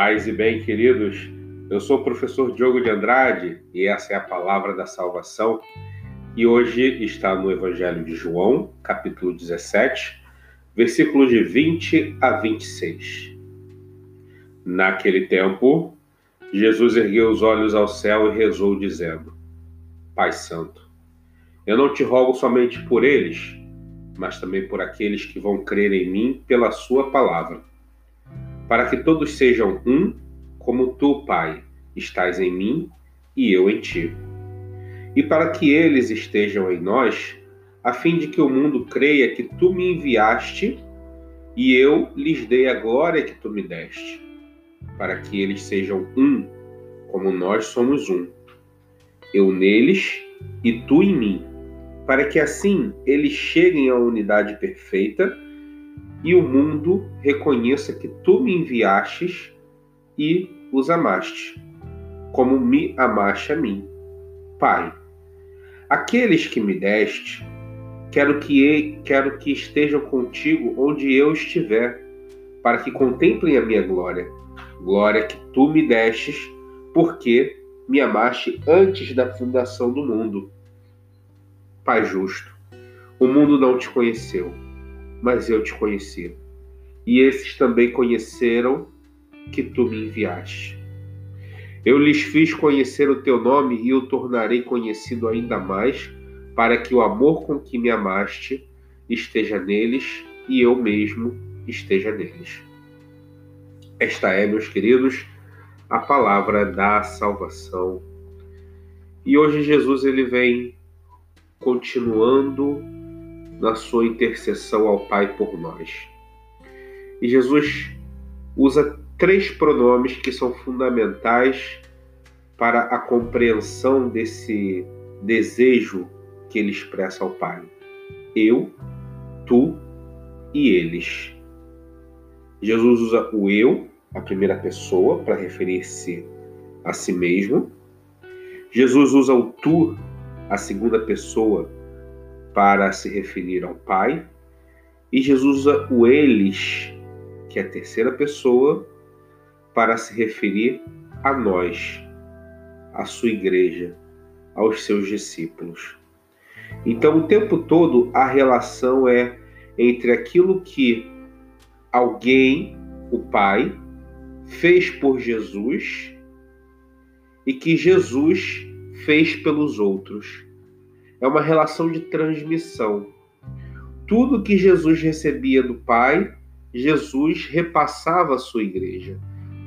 Paz e bem, queridos. Eu sou o professor Diogo de Andrade e essa é a palavra da salvação. E hoje está no Evangelho de João, capítulo 17, versículos de 20 a 26. Naquele tempo, Jesus ergueu os olhos ao céu e rezou, dizendo: Pai Santo, eu não te rogo somente por eles, mas também por aqueles que vão crer em mim pela Sua palavra para que todos sejam um, como tu, Pai, estás em mim e eu em ti. E para que eles estejam em nós, a fim de que o mundo creia que tu me enviaste e eu lhes dei a glória que tu me deste, para que eles sejam um, como nós somos um. Eu neles e tu em mim, para que assim eles cheguem à unidade perfeita e o mundo reconheça que tu me enviastes e os amaste, como me amaste a mim. Pai, aqueles que me deste, quero que, quero que estejam contigo onde eu estiver, para que contemplem a minha glória, glória que tu me destes, porque me amaste antes da fundação do mundo. Pai justo, o mundo não te conheceu mas eu te conheci. E esses também conheceram que tu me enviaste. Eu lhes fiz conhecer o teu nome e o tornarei conhecido ainda mais, para que o amor com que me amaste esteja neles e eu mesmo esteja neles. Esta é, meus queridos, a palavra da salvação. E hoje Jesus ele vem continuando na sua intercessão ao Pai por nós. E Jesus usa três pronomes que são fundamentais para a compreensão desse desejo que ele expressa ao Pai: eu, tu e eles. Jesus usa o eu, a primeira pessoa, para referir-se a si mesmo. Jesus usa o tu, a segunda pessoa, para se referir ao Pai, e Jesus usa o eles, que é a terceira pessoa, para se referir a nós, a sua igreja, aos seus discípulos. Então, o tempo todo, a relação é entre aquilo que alguém, o Pai, fez por Jesus e que Jesus fez pelos outros é uma relação de transmissão. Tudo que Jesus recebia do Pai, Jesus repassava à sua igreja.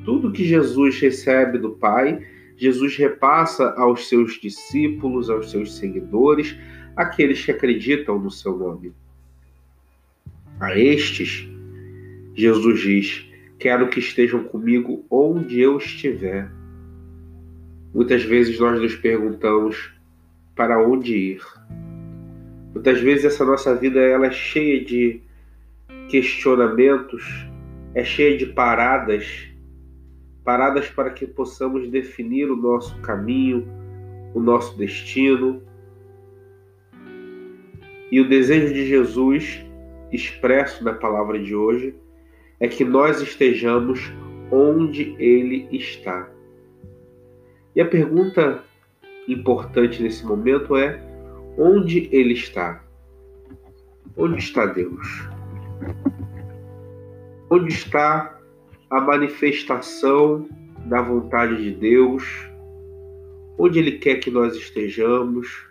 Tudo que Jesus recebe do Pai, Jesus repassa aos seus discípulos, aos seus seguidores, aqueles que acreditam no seu nome. A estes, Jesus diz: Quero que estejam comigo onde eu estiver. Muitas vezes nós nos perguntamos: para onde ir. Muitas vezes essa nossa vida ela é cheia de questionamentos, é cheia de paradas, paradas para que possamos definir o nosso caminho, o nosso destino. E o desejo de Jesus, expresso na palavra de hoje, é que nós estejamos onde Ele está. E a pergunta importante nesse momento é onde ele está. Onde está Deus? Onde está a manifestação da vontade de Deus? Onde Ele quer que nós estejamos?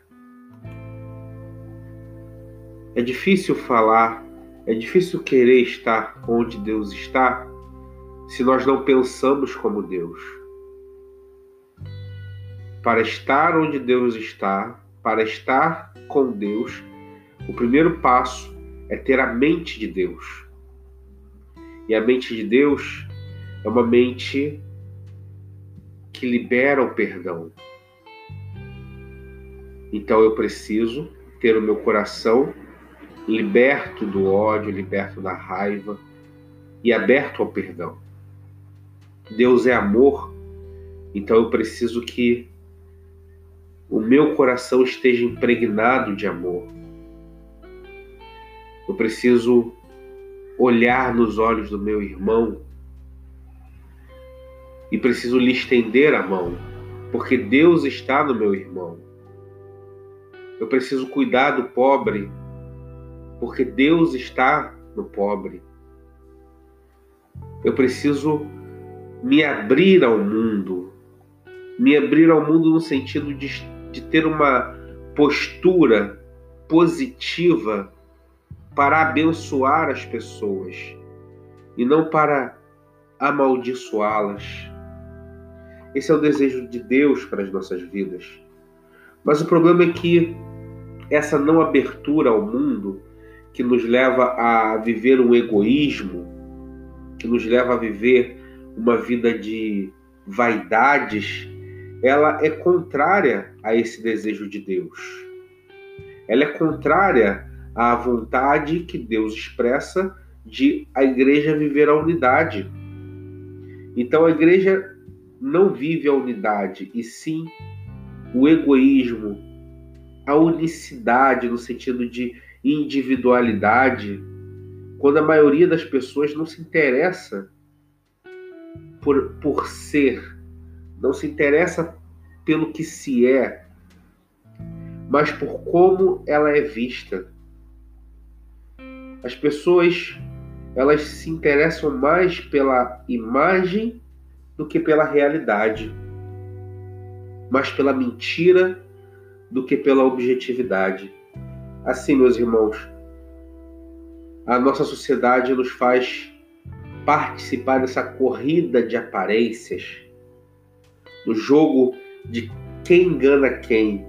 É difícil falar, é difícil querer estar onde Deus está se nós não pensamos como Deus para estar onde Deus está, para estar com Deus, o primeiro passo é ter a mente de Deus. E a mente de Deus é uma mente que libera o perdão. Então eu preciso ter o meu coração liberto do ódio, liberto da raiva e aberto ao perdão. Deus é amor, então eu preciso que o meu coração esteja impregnado de amor. Eu preciso olhar nos olhos do meu irmão e preciso lhe estender a mão, porque Deus está no meu irmão. Eu preciso cuidar do pobre, porque Deus está no pobre. Eu preciso me abrir ao mundo, me abrir ao mundo no sentido de, de ter uma postura positiva para abençoar as pessoas e não para amaldiçoá-las. Esse é o desejo de Deus para as nossas vidas. Mas o problema é que essa não abertura ao mundo, que nos leva a viver um egoísmo, que nos leva a viver uma vida de vaidades, ela é contrária a esse desejo de Deus. Ela é contrária à vontade que Deus expressa de a igreja viver a unidade. Então a igreja não vive a unidade, e sim o egoísmo, a unicidade no sentido de individualidade, quando a maioria das pessoas não se interessa por, por ser, não se interessa pelo que se é, mas por como ela é vista. As pessoas elas se interessam mais pela imagem do que pela realidade, mais pela mentira do que pela objetividade. Assim, meus irmãos, a nossa sociedade nos faz participar dessa corrida de aparências, do jogo de quem engana quem,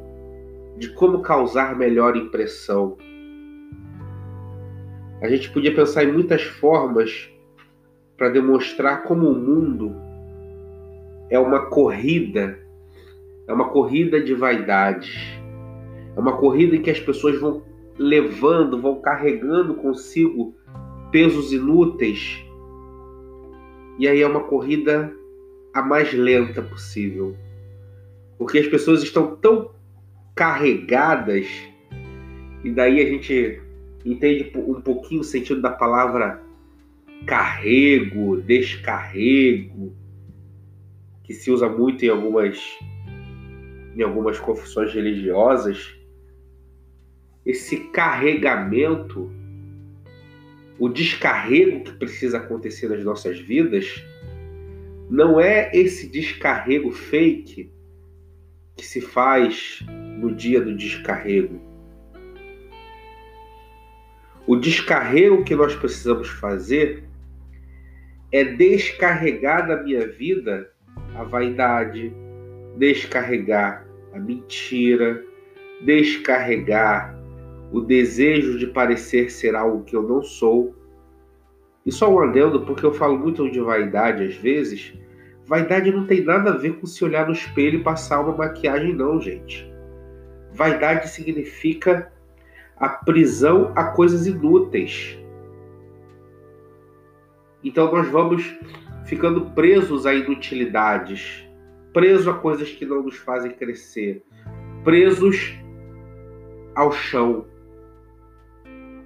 de como causar melhor impressão. A gente podia pensar em muitas formas para demonstrar como o mundo é uma corrida, é uma corrida de vaidades, é uma corrida em que as pessoas vão levando, vão carregando consigo pesos inúteis. E aí é uma corrida a mais lenta possível. Porque as pessoas estão tão carregadas, e daí a gente entende um pouquinho o sentido da palavra carrego, descarrego, que se usa muito em algumas em algumas confissões religiosas, esse carregamento, o descarrego que precisa acontecer nas nossas vidas, não é esse descarrego fake que se faz no dia do descarrego. O descarrego que nós precisamos fazer é descarregar da minha vida a vaidade, descarregar a mentira, descarregar o desejo de parecer ser algo que eu não sou. E só um adendo, porque eu falo muito de vaidade às vezes. Vaidade não tem nada a ver com se olhar no espelho e passar uma maquiagem, não, gente. Vaidade significa a prisão a coisas inúteis. Então nós vamos ficando presos a inutilidades, presos a coisas que não nos fazem crescer, presos ao chão,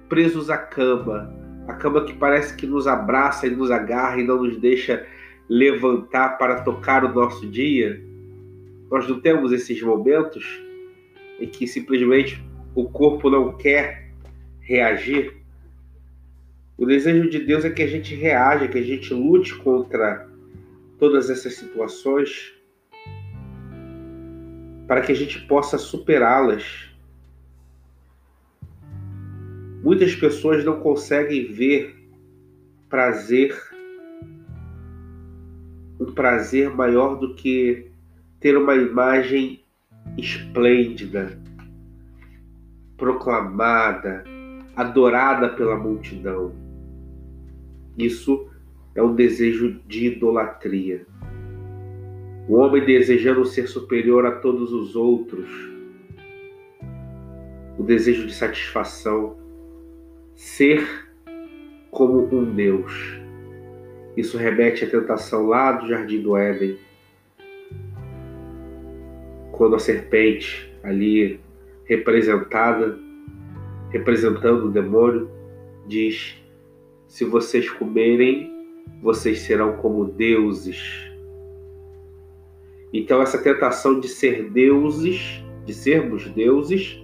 presos à cama, a cama que parece que nos abraça e nos agarra e não nos deixa levantar para tocar o nosso dia. Nós não temos esses momentos em que simplesmente o corpo não quer reagir. O desejo de Deus é que a gente reaja, que a gente lute contra todas essas situações para que a gente possa superá-las Muitas pessoas não conseguem ver prazer, um prazer maior do que ter uma imagem esplêndida, proclamada, adorada pela multidão. Isso é um desejo de idolatria. O homem desejando ser superior a todos os outros, o desejo de satisfação, ser como um Deus. Isso remete à tentação lá do jardim do Éden, quando a serpente ali representada, representando o demônio, diz: Se vocês comerem, vocês serão como deuses. Então essa tentação de ser deuses, de sermos deuses,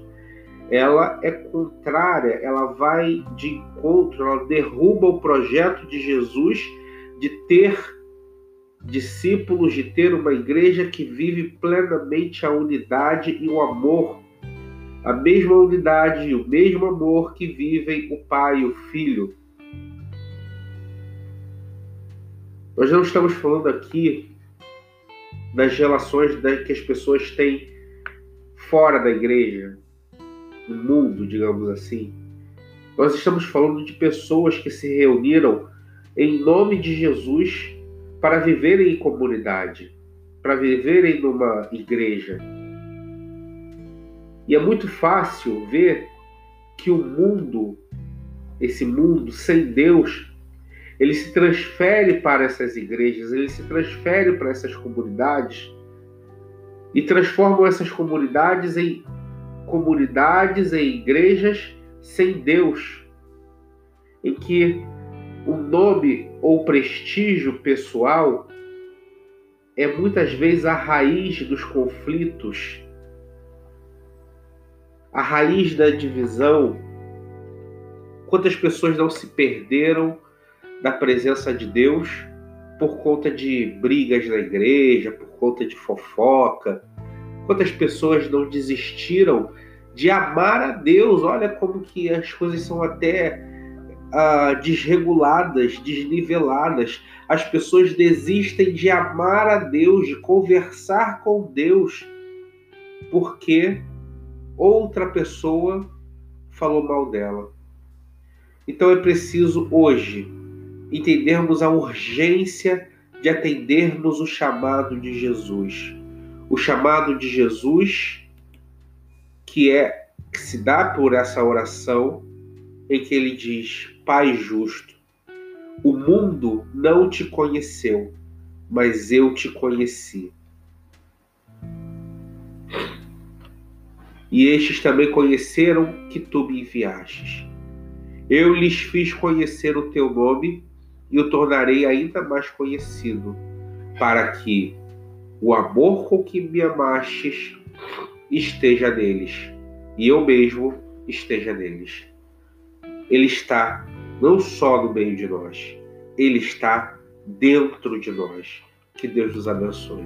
ela é contrária, ela vai de encontro, ela derruba o projeto de Jesus de ter discípulos, de ter uma igreja que vive plenamente a unidade e o amor, a mesma unidade e o mesmo amor que vivem o Pai e o Filho. Nós não estamos falando aqui das relações que as pessoas têm fora da igreja, no mundo, digamos assim. Nós estamos falando de pessoas que se reuniram em nome de Jesus para viverem em comunidade, para viverem numa igreja. E é muito fácil ver que o mundo, esse mundo sem Deus, ele se transfere para essas igrejas, ele se transfere para essas comunidades e transformam essas comunidades em comunidades, em igrejas sem Deus, em que o nome ou prestígio pessoal é muitas vezes a raiz dos conflitos, a raiz da divisão. Quantas pessoas não se perderam da presença de Deus por conta de brigas na igreja, por conta de fofoca? Quantas pessoas não desistiram de amar a Deus? Olha como que as coisas são até uh, desreguladas, desniveladas. As pessoas desistem de amar a Deus, de conversar com Deus, porque outra pessoa falou mal dela. Então é preciso hoje entendermos a urgência de atendermos o chamado de Jesus. O chamado de Jesus, que é que se dá por essa oração em que ele diz: Pai justo, o mundo não te conheceu, mas eu te conheci. E estes também conheceram que tu me enviastes. Eu lhes fiz conhecer o teu nome e o tornarei ainda mais conhecido, para que o amor com que me amastes esteja neles, e eu mesmo esteja neles. Ele está não só no meio de nós, ele está dentro de nós. Que Deus nos abençoe.